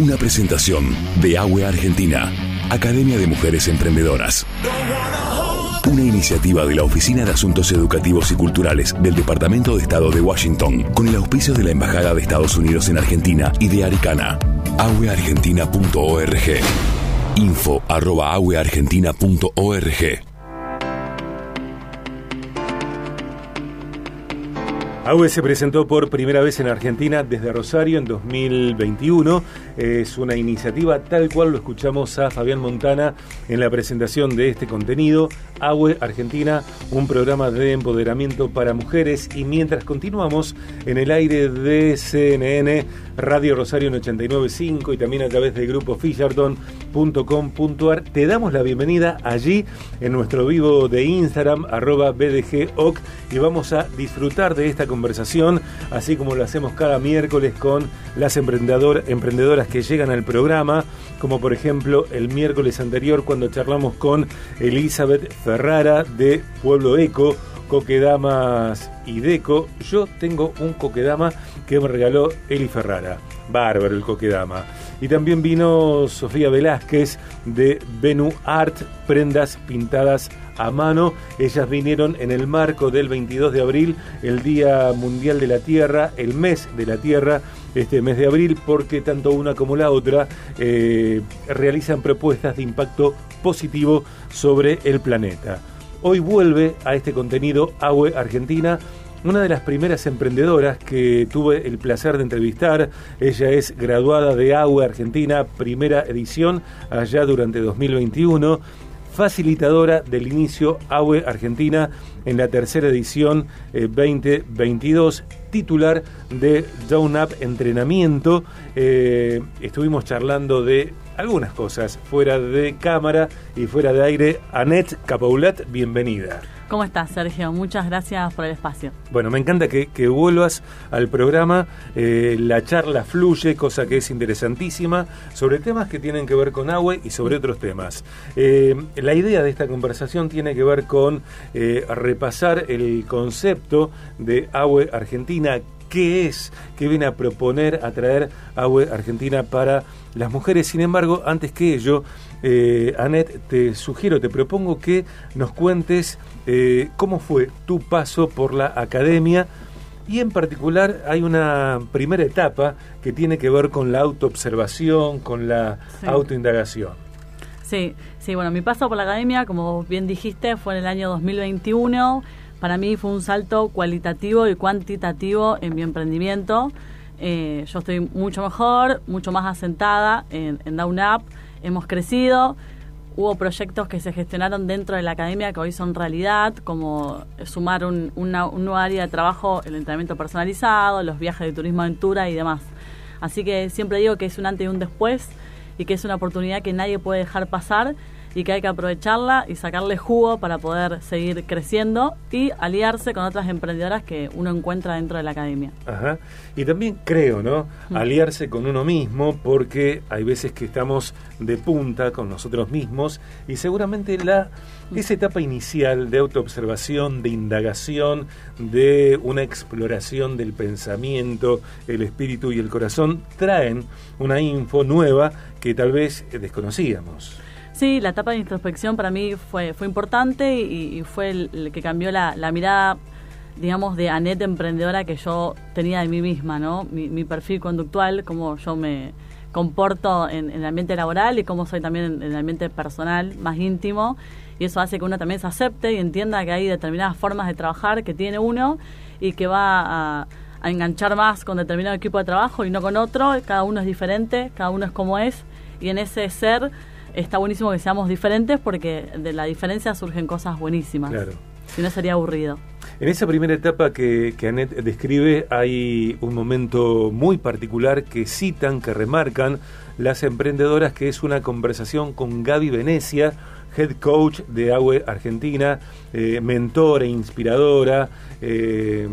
Una presentación de AWE Argentina, Academia de Mujeres Emprendedoras. Una iniciativa de la Oficina de Asuntos Educativos y Culturales del Departamento de Estado de Washington, con el auspicio de la Embajada de Estados Unidos en Argentina y de Aricana. aweargentina.org. Info. AUE se presentó por primera vez en Argentina desde Rosario en 2021. Es una iniciativa tal cual lo escuchamos a Fabián Montana en la presentación de este contenido. AUE Argentina, un programa de empoderamiento para mujeres. Y mientras continuamos en el aire de CNN, Radio Rosario en 89.5 y también a través del grupo fisherton.com.ar, te damos la bienvenida allí en nuestro vivo de Instagram, arroba BDGOC, y vamos a disfrutar de esta conversación, así como lo hacemos cada miércoles con las emprendedor, emprendedoras que llegan al programa, como por ejemplo el miércoles anterior cuando charlamos con Elizabeth Ferrara de Pueblo Eco, Coquedamas y Deco. Yo tengo un Coquedama que me regaló Eli Ferrara. Bárbaro el Coquedama. Y también vino Sofía Velázquez de Venu Art, prendas pintadas a mano. Ellas vinieron en el marco del 22 de abril, el Día Mundial de la Tierra, el mes de la Tierra, este mes de abril, porque tanto una como la otra eh, realizan propuestas de impacto positivo sobre el planeta. Hoy vuelve a este contenido AWE Argentina una de las primeras emprendedoras que tuve el placer de entrevistar. Ella es graduada de AWE Argentina, primera edición, allá durante 2021 facilitadora del inicio AWE Argentina en la tercera edición 2022, eh, titular de Down Up Entrenamiento. Eh, estuvimos charlando de algunas cosas fuera de cámara y fuera de aire. Annette Capoulat, bienvenida. ¿Cómo estás, Sergio? Muchas gracias por el espacio. Bueno, me encanta que, vuelvas al programa. Eh, la charla fluye, cosa que es interesantísima, sobre temas que tienen que ver con agua y sobre otros temas. Eh, la idea de esta conversación tiene que ver con eh, repasar el concepto de agua argentina, qué es, qué viene a proponer, a traer agua argentina para las mujeres. Sin embargo, antes que ello, eh, Anet, te sugiero, te propongo que nos cuentes eh, cómo fue tu paso por la academia y en particular hay una primera etapa que tiene que ver con la autoobservación, con la autoindagación. Sí, sí, bueno, mi paso por la academia, como bien dijiste, fue en el año 2021. Para mí fue un salto cualitativo y cuantitativo en mi emprendimiento. Eh, yo estoy mucho mejor, mucho más asentada en, en Down Up hemos crecido. Hubo proyectos que se gestionaron dentro de la academia que hoy son realidad, como sumar un, una, nuevo área de trabajo, el entrenamiento personalizado, los viajes de turismo aventura y demás. Así que siempre digo que es un antes y un después y que es una oportunidad que nadie puede dejar pasar y que hay que aprovecharla y sacarle jugo para poder seguir creciendo y aliarse con otras emprendedoras que uno encuentra dentro de la academia. Ajá. Y también creo, ¿no? Mm. Aliarse con uno mismo porque hay veces que estamos de punta con nosotros mismos y seguramente la mm. esa etapa inicial de autoobservación, de indagación, de una exploración del pensamiento, el espíritu y el corazón traen una info nueva que tal vez desconocíamos. Sí, la etapa de introspección para mí fue, fue importante y, fue el, que cambió la, mirada, digamos, de Anette emprendedora que yo tenía de mí misma, ¿no? Mi, perfil conductual, cómo yo me comporto en, el ambiente laboral y cómo soy también en, el ambiente personal, más íntimo. Y eso hace que uno también se acepte y entienda que hay determinadas formas de trabajar que tiene uno y que va a, a enganchar más con determinado equipo de trabajo y no con otro. Cada uno es diferente, cada uno es como es. Y en ese ser está buenísimo que seamos diferentes porque de la diferencia surgen cosas buenísimas. Claro. Si no sería aburrido. En esa primera etapa que, que Annette describe hay un momento muy particular que citan, que remarcan las emprendedoras, que es una conversación con Gaby Venecia, head coach de AWE Argentina, eh, mentora, inspiradora, eh,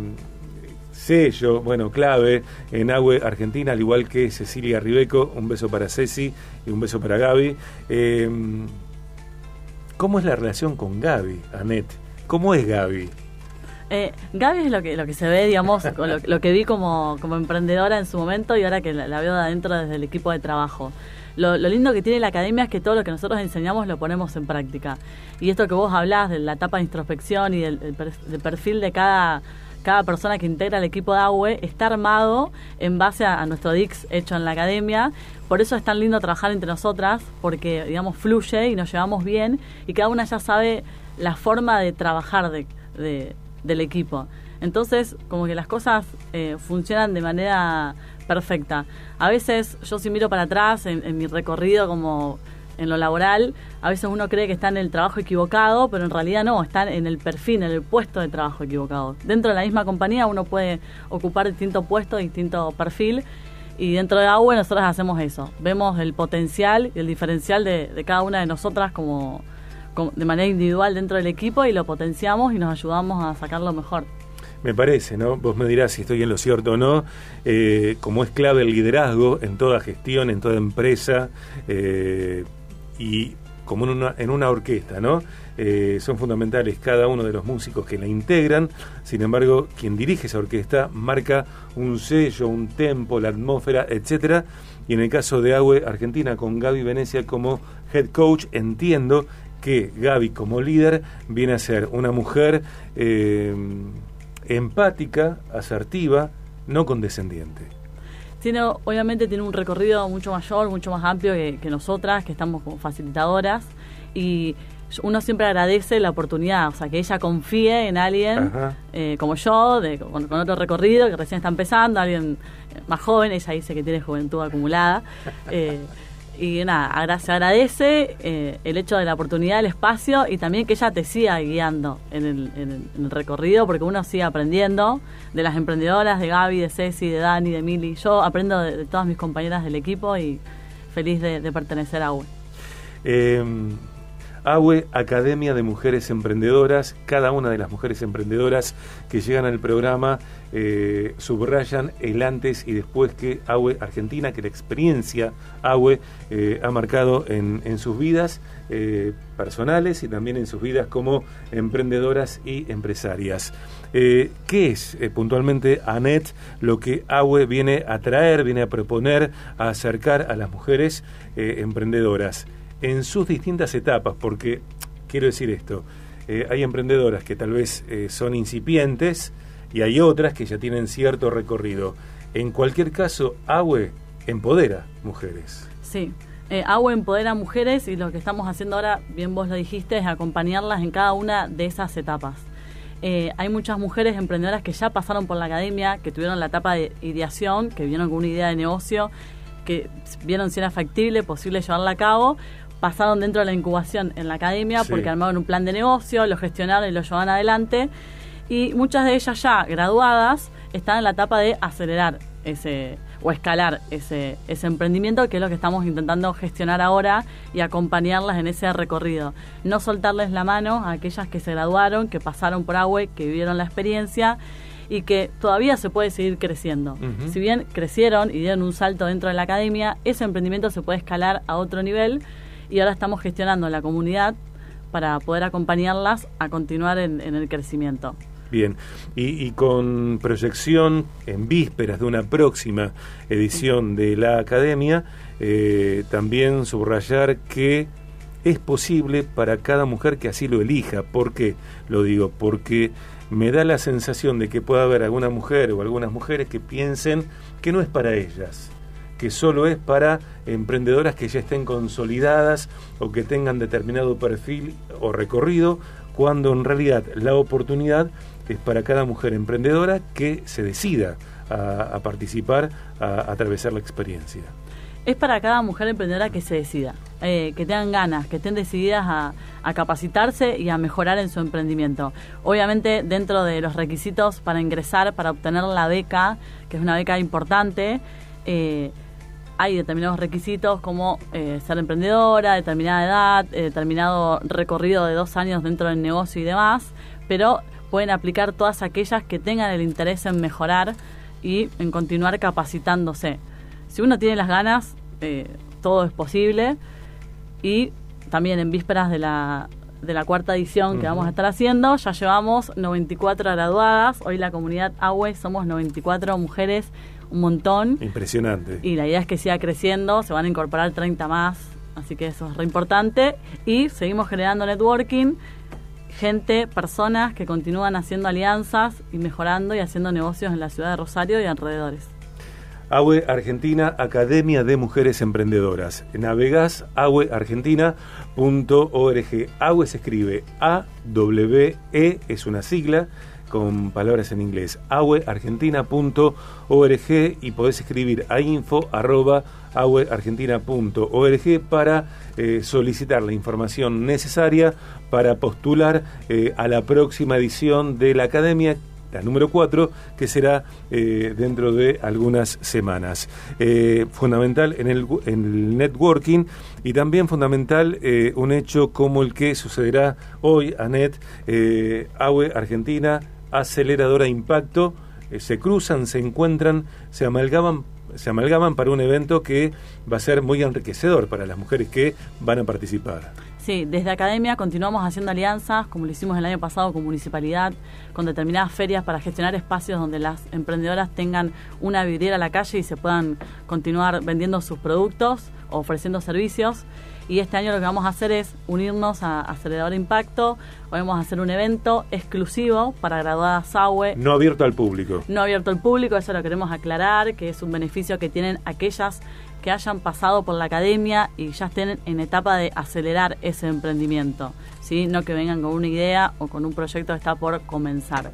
sello, bueno, clave en Agüe Argentina, al igual que Cecilia Ribeco. Un beso para Ceci y un beso para Gaby. Em, ¿Cómo es la relación con Gaby, Anet? ¿Cómo es Gaby? Eh, Gaby es lo que, lo que se ve, digamos, lo, lo, que vi como, como emprendedora en su momento y ahora que la, veo de adentro desde el equipo de trabajo. Lo, lindo que tiene la academia es que todo lo que nosotros enseñamos lo ponemos en práctica. Y esto que vos hablás de la etapa de introspección y del, perfil de cada, cada persona que integra el equipo de AUE está armado en base a, nuestro DIX hecho en la academia. Por eso es tan lindo trabajar entre nosotras, porque, digamos, fluye y nos llevamos bien y cada una ya sabe la forma de trabajar de, del equipo. Entonces, como que las cosas eh, funcionan de manera perfecta. A veces yo si miro para atrás en, mi recorrido como en lo laboral, a veces uno cree que está en el trabajo equivocado, pero en realidad no, está en el perfil, en el puesto de trabajo equivocado. Dentro de la misma compañía uno puede ocupar distinto puesto, distinto perfil, y dentro de AUE nosotros hacemos eso. Vemos el potencial y el diferencial de, de cada una de nosotras como, de manera individual dentro del equipo y lo potenciamos y nos ayudamos a sacarlo mejor. Me parece, ¿no? Vos me dirás si estoy en lo cierto o no. Eh, como es clave el liderazgo en toda gestión, en toda empresa eh, y como en una, en una orquesta, ¿no? Eh, son fundamentales cada uno de los músicos que la integran. Sin embargo, quien dirige esa orquesta marca un sello, un tempo, la atmósfera, etcétera. Y en el caso de AWE Argentina, con Gaby Venecia como head coach, entiendo que Gaby como líder viene a ser una mujer empática, asertiva, no condescendiente. Tiene, obviamente tiene un recorrido mucho mayor, mucho más amplio que, nosotras, que estamos como facilitadoras, y uno siempre agradece la oportunidad, o sea, que ella confíe en alguien eh, como yo, de, con, otro recorrido, que recién está empezando, alguien más joven, ella dice que tiene juventud acumulada. Eh, y nada, se agradece eh, el hecho de la oportunidad, el espacio y también que ella te siga guiando en el, recorrido, porque uno sigue aprendiendo de las emprendedoras, de Gaby, de Ceci, de Dani, de Mili. Yo aprendo de, todas mis compañeras del equipo y feliz de, pertenecer a UE. Eh, AWE, Academia de Mujeres Emprendedoras. Cada una de las mujeres emprendedoras que llegan al programa eh, subrayan el antes y después que AWE Argentina, que la experiencia AWE eh, ha marcado en, sus vidas eh, personales y también en sus vidas como emprendedoras y empresarias. ¿Qué es puntualmente, ANET, lo que AWE viene a traer, viene a proponer, a acercar a las mujeres emprendedoras? En sus distintas etapas, porque quiero decir esto, eh, hay emprendedoras que tal vez eh, son incipientes y hay otras que ya tienen cierto recorrido. En cualquier caso, AWE empodera mujeres. Sí, eh, AWE empodera mujeres y lo que estamos haciendo ahora, bien vos lo dijiste, es acompañarlas en cada una de esas etapas. Eh, hay muchas mujeres emprendedoras que ya pasaron por la academia, que tuvieron la etapa de ideación, que vieron con una idea de negocio, que vieron si era factible, posible llevarla a cabo, pasaron dentro de la incubación en la academia porque armaron un plan de negocio, lo gestionaron y lo llevaban adelante. Y muchas de ellas ya graduadas están en la etapa de acelerar ese o escalar ese, ese emprendimiento, que es lo que estamos intentando gestionar ahora y acompañarlas en ese recorrido. No soltarles la mano a aquellas que se graduaron, que pasaron por AWE, que vivieron la experiencia y que todavía se puede seguir creciendo. Si bien crecieron y dieron un salto dentro de la academia, ese emprendimiento se puede escalar a otro nivel y ahora estamos gestionando la comunidad para poder acompañarlas a continuar en, el crecimiento. Bien, y, con proyección en vísperas de una próxima edición de la Academia, eh, también subrayar que es posible para cada mujer que así lo elija. ¿Por qué lo digo? Porque me da la sensación de que pueda haber alguna mujer o algunas mujeres que piensen que no es para ellas que solo es para emprendedoras que ya estén consolidadas o que tengan determinado perfil o recorrido, cuando en realidad la oportunidad es para cada mujer emprendedora que se decida a, participar, a, atravesar la experiencia. Es para cada mujer emprendedora que se decida, eh, que tengan ganas, que estén decididas a, capacitarse y a mejorar en su emprendimiento. Obviamente dentro de los requisitos para ingresar, para obtener la beca, que es una beca importante, eh, hay determinados requisitos como eh, ser emprendedora, determinada edad, eh, determinado recorrido de dos años dentro del negocio y demás, pero pueden aplicar todas aquellas que tengan el interés en mejorar y en continuar capacitándose. Si uno tiene las ganas, eh, todo es posible y también en vísperas de la, de la cuarta edición que vamos a estar haciendo. Ya llevamos 94 graduadas. Hoy la comunidad AWE somos 94 mujeres, un montón. Impresionante. Y la idea es que siga creciendo, se van a incorporar 30 más, así que eso es re importante. Y seguimos generando networking, gente, personas que continúan haciendo alianzas y mejorando y haciendo negocios en la ciudad de Rosario y alrededores. AWE Argentina, Academia de Mujeres Emprendedoras. Navegás aweargentina.org. AWE se escribe A-W-E, es una sigla con palabras en inglés. aweargentina.org y podés escribir a info arroba aweargentina.org para eh, solicitar la información necesaria para postular eh, a la próxima edición de la Academia la número 4, que será eh, dentro de algunas semanas. Fundamental en el, networking y también fundamental un hecho como el que sucederá hoy, ANET, AWE Argentina, aceleradora impacto, se cruzan, se encuentran, se amalgaman se amalgaman para un evento que va a ser muy enriquecedor para las mujeres que van a participar. Sí, desde Academia continuamos haciendo alianzas, como lo hicimos el año pasado con Municipalidad, con determinadas ferias para gestionar espacios donde las emprendedoras tengan una vidriera a la calle y se puedan continuar vendiendo sus productos, ofreciendo servicios. Y este año lo que vamos a hacer es unirnos a Acelerador Impacto. Hoy vamos a hacer un evento exclusivo para graduadas SAUE. No abierto al público. No abierto al público, eso lo queremos aclarar, que es un beneficio que tienen aquellas que hayan pasado por la academia y ya estén en etapa de acelerar ese emprendimiento, ¿sí? no que vengan con una idea o con un proyecto que está por comenzar.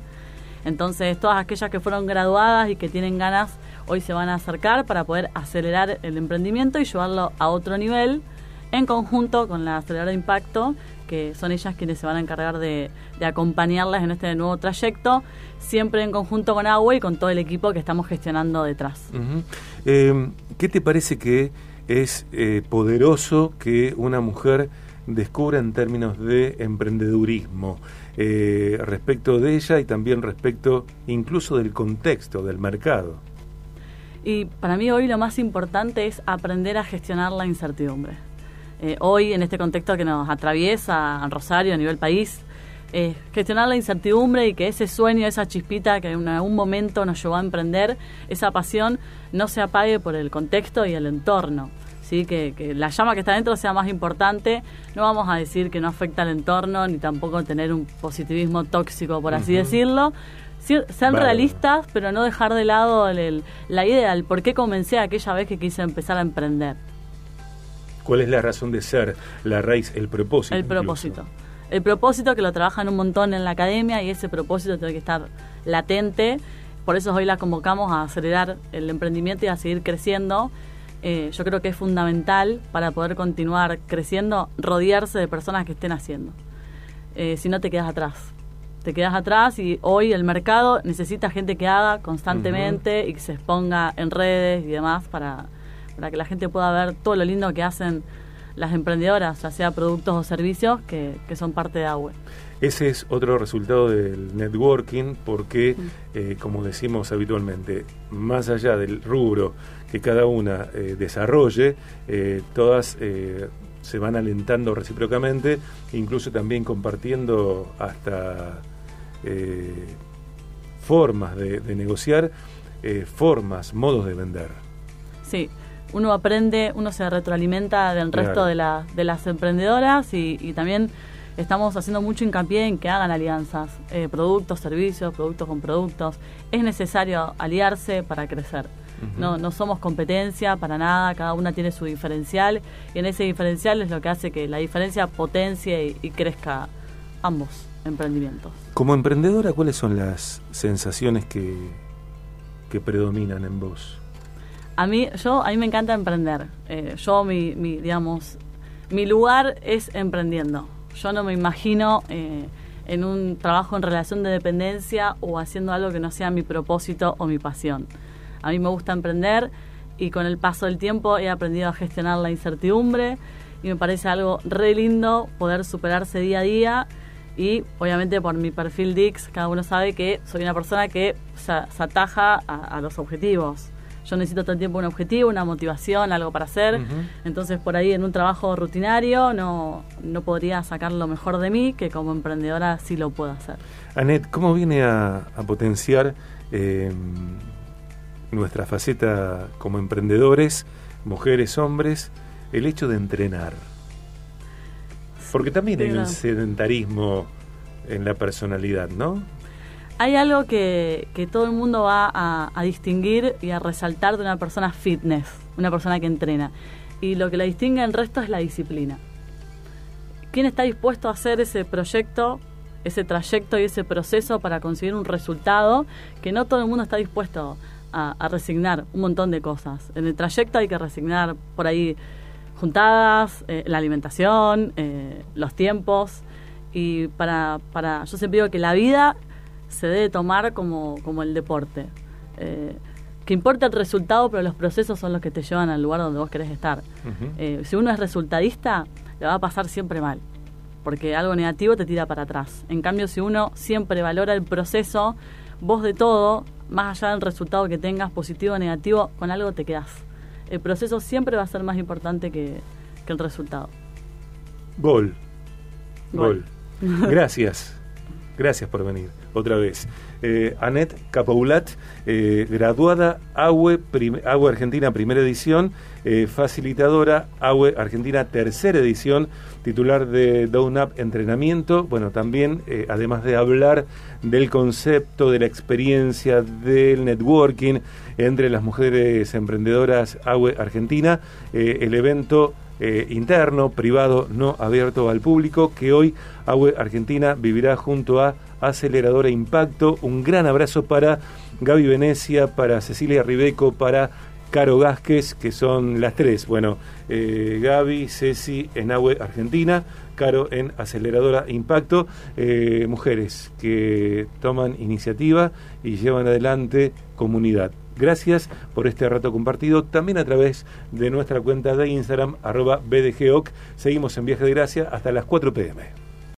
Entonces, todas aquellas que fueron graduadas y que tienen ganas, hoy se van a acercar para poder acelerar el emprendimiento y llevarlo a otro nivel en conjunto con la aceleradora de impacto, que son ellas quienes se van a encargar de, acompañarlas en este nuevo trayecto, siempre en conjunto con Agua y con todo el equipo que estamos gestionando detrás. Em, ¿Qué te parece que es eh, poderoso que una mujer descubra en términos de emprendedurismo eh, respecto de ella y también respecto incluso del contexto, del mercado? Y para mí hoy lo más importante es aprender a gestionar la incertidumbre. Eh, hoy, en este contexto que nos atraviesa a Rosario a nivel país, eh, gestionar la incertidumbre y que ese sueño, esa chispita que en algún momento nos llevó a emprender, esa pasión, no se apague por el contexto y el entorno. ¿sí? Que, la llama que está dentro sea más importante. No vamos a decir que no afecta al entorno, ni tampoco tener un positivismo tóxico, por así decirlo. ser realistas, pero no dejar de lado la idea, el por qué comencé aquella vez que quise empezar a emprender. ¿Cuál es la razón de ser, la raíz, el propósito? El propósito. El propósito que lo trabajan un montón en la academia y ese propósito tiene que estar latente. Por eso hoy la convocamos a acelerar el emprendimiento y a seguir creciendo. Eh, yo creo que es fundamental para poder continuar creciendo rodearse de personas que estén haciendo. Eh, si no te quedas atrás. Te quedas atrás y hoy el mercado necesita gente que haga constantemente y que se exponga en redes y demás para, para que la gente pueda ver todo lo lindo que hacen las emprendedoras, ya sea productos o servicios que, son parte de AWE. Ese es otro resultado del networking porque, mm. eh, como decimos habitualmente, más allá del rubro que cada una eh, desarrolle, eh, todas se van alentando recíprocamente, incluso también compartiendo hasta formas de, de negociar, formas, modos de vender. Sí, uno aprende, uno se retroalimenta del resto de, de las emprendedoras y, también estamos haciendo mucho hincapié en que hagan alianzas, eh, productos, servicios, productos con productos. Es necesario aliarse para crecer. No, no somos competencia para nada, cada una tiene su diferencial y en ese diferencial es lo que hace que la diferencia potencie y crezca ambos emprendimientos. Como emprendedora, ¿cuáles son las sensaciones que, que predominan en vos? A mí, yo, a mí me encanta emprender. Eh, yo, mi, digamos, mi lugar es emprendiendo. Yo no me imagino eh, en un trabajo en relación de dependencia o haciendo algo que no sea mi propósito o mi pasión. A mí me gusta emprender y con el paso del tiempo he aprendido a gestionar la incertidumbre y me parece algo re lindo poder superarse día a día y obviamente por mi perfil Dix cada uno sabe que soy una persona que se, ataja a los objetivos yo necesito todo el tiempo un objetivo, una motivación, algo para hacer. Entonces, por ahí en un trabajo rutinario no, no podría sacar lo mejor de mí, que como emprendedora sí lo puedo hacer. Anet, ¿cómo viene a, potenciar eh, nuestra faceta como emprendedores, mujeres, hombres, el hecho de entrenar? Porque también hay un sedentarismo en la personalidad, ¿no? Hay algo que, todo el mundo va a, distinguir y a resaltar de una persona fitness, una persona que entrena. Y lo que la distingue del resto es la disciplina. ¿Quién está dispuesto a hacer ese proyecto, ese trayecto y ese proceso para conseguir un resultado que no todo el mundo está dispuesto a, resignar un montón de cosas? En el trayecto hay que resignar por ahí juntadas, eh, la alimentación, eh, los tiempos. Y para, para, yo siempre digo que la vida se debe tomar como, como el deporte. Eh, que importa el resultado, pero los procesos son los que te llevan al lugar donde vos querés estar. Eh, si uno es resultadista, le va a pasar siempre mal, porque algo negativo te tira para atrás. En cambio, si uno siempre valora el proceso, vos de todo, más allá del resultado que tengas, positivo o negativo, con algo te quedás. El proceso siempre va a ser más importante que, el resultado. Gol. Gol. Gracias. Gracias por venir otra vez. Eh, Anet Capoulat, eh, graduada AUE, AUE Argentina primera edición, eh, facilitadora AUE Argentina tercera edición, titular de Down Up Entrenamiento. Bueno, también, eh, además de hablar del concepto, de la experiencia, del networking entre las mujeres emprendedoras AUE Argentina, el evento interno, privado, no abierto al público, que hoy AUE Argentina vivirá junto a Aceleradora Impacto. Un gran abrazo para Gaby Venecia, para Cecilia Ribeco, para Caro Vázquez, que son las tres. Bueno, eh, Gaby, Ceci en AWE Argentina, Caro en Aceleradora Impacto. Eh, mujeres que toman iniciativa y llevan adelante comunidad. Gracias por este rato compartido, también a través de nuestra cuenta de Instagram, arroba BDGOC. Seguimos en Viaje de Gracia hasta las 4 pm.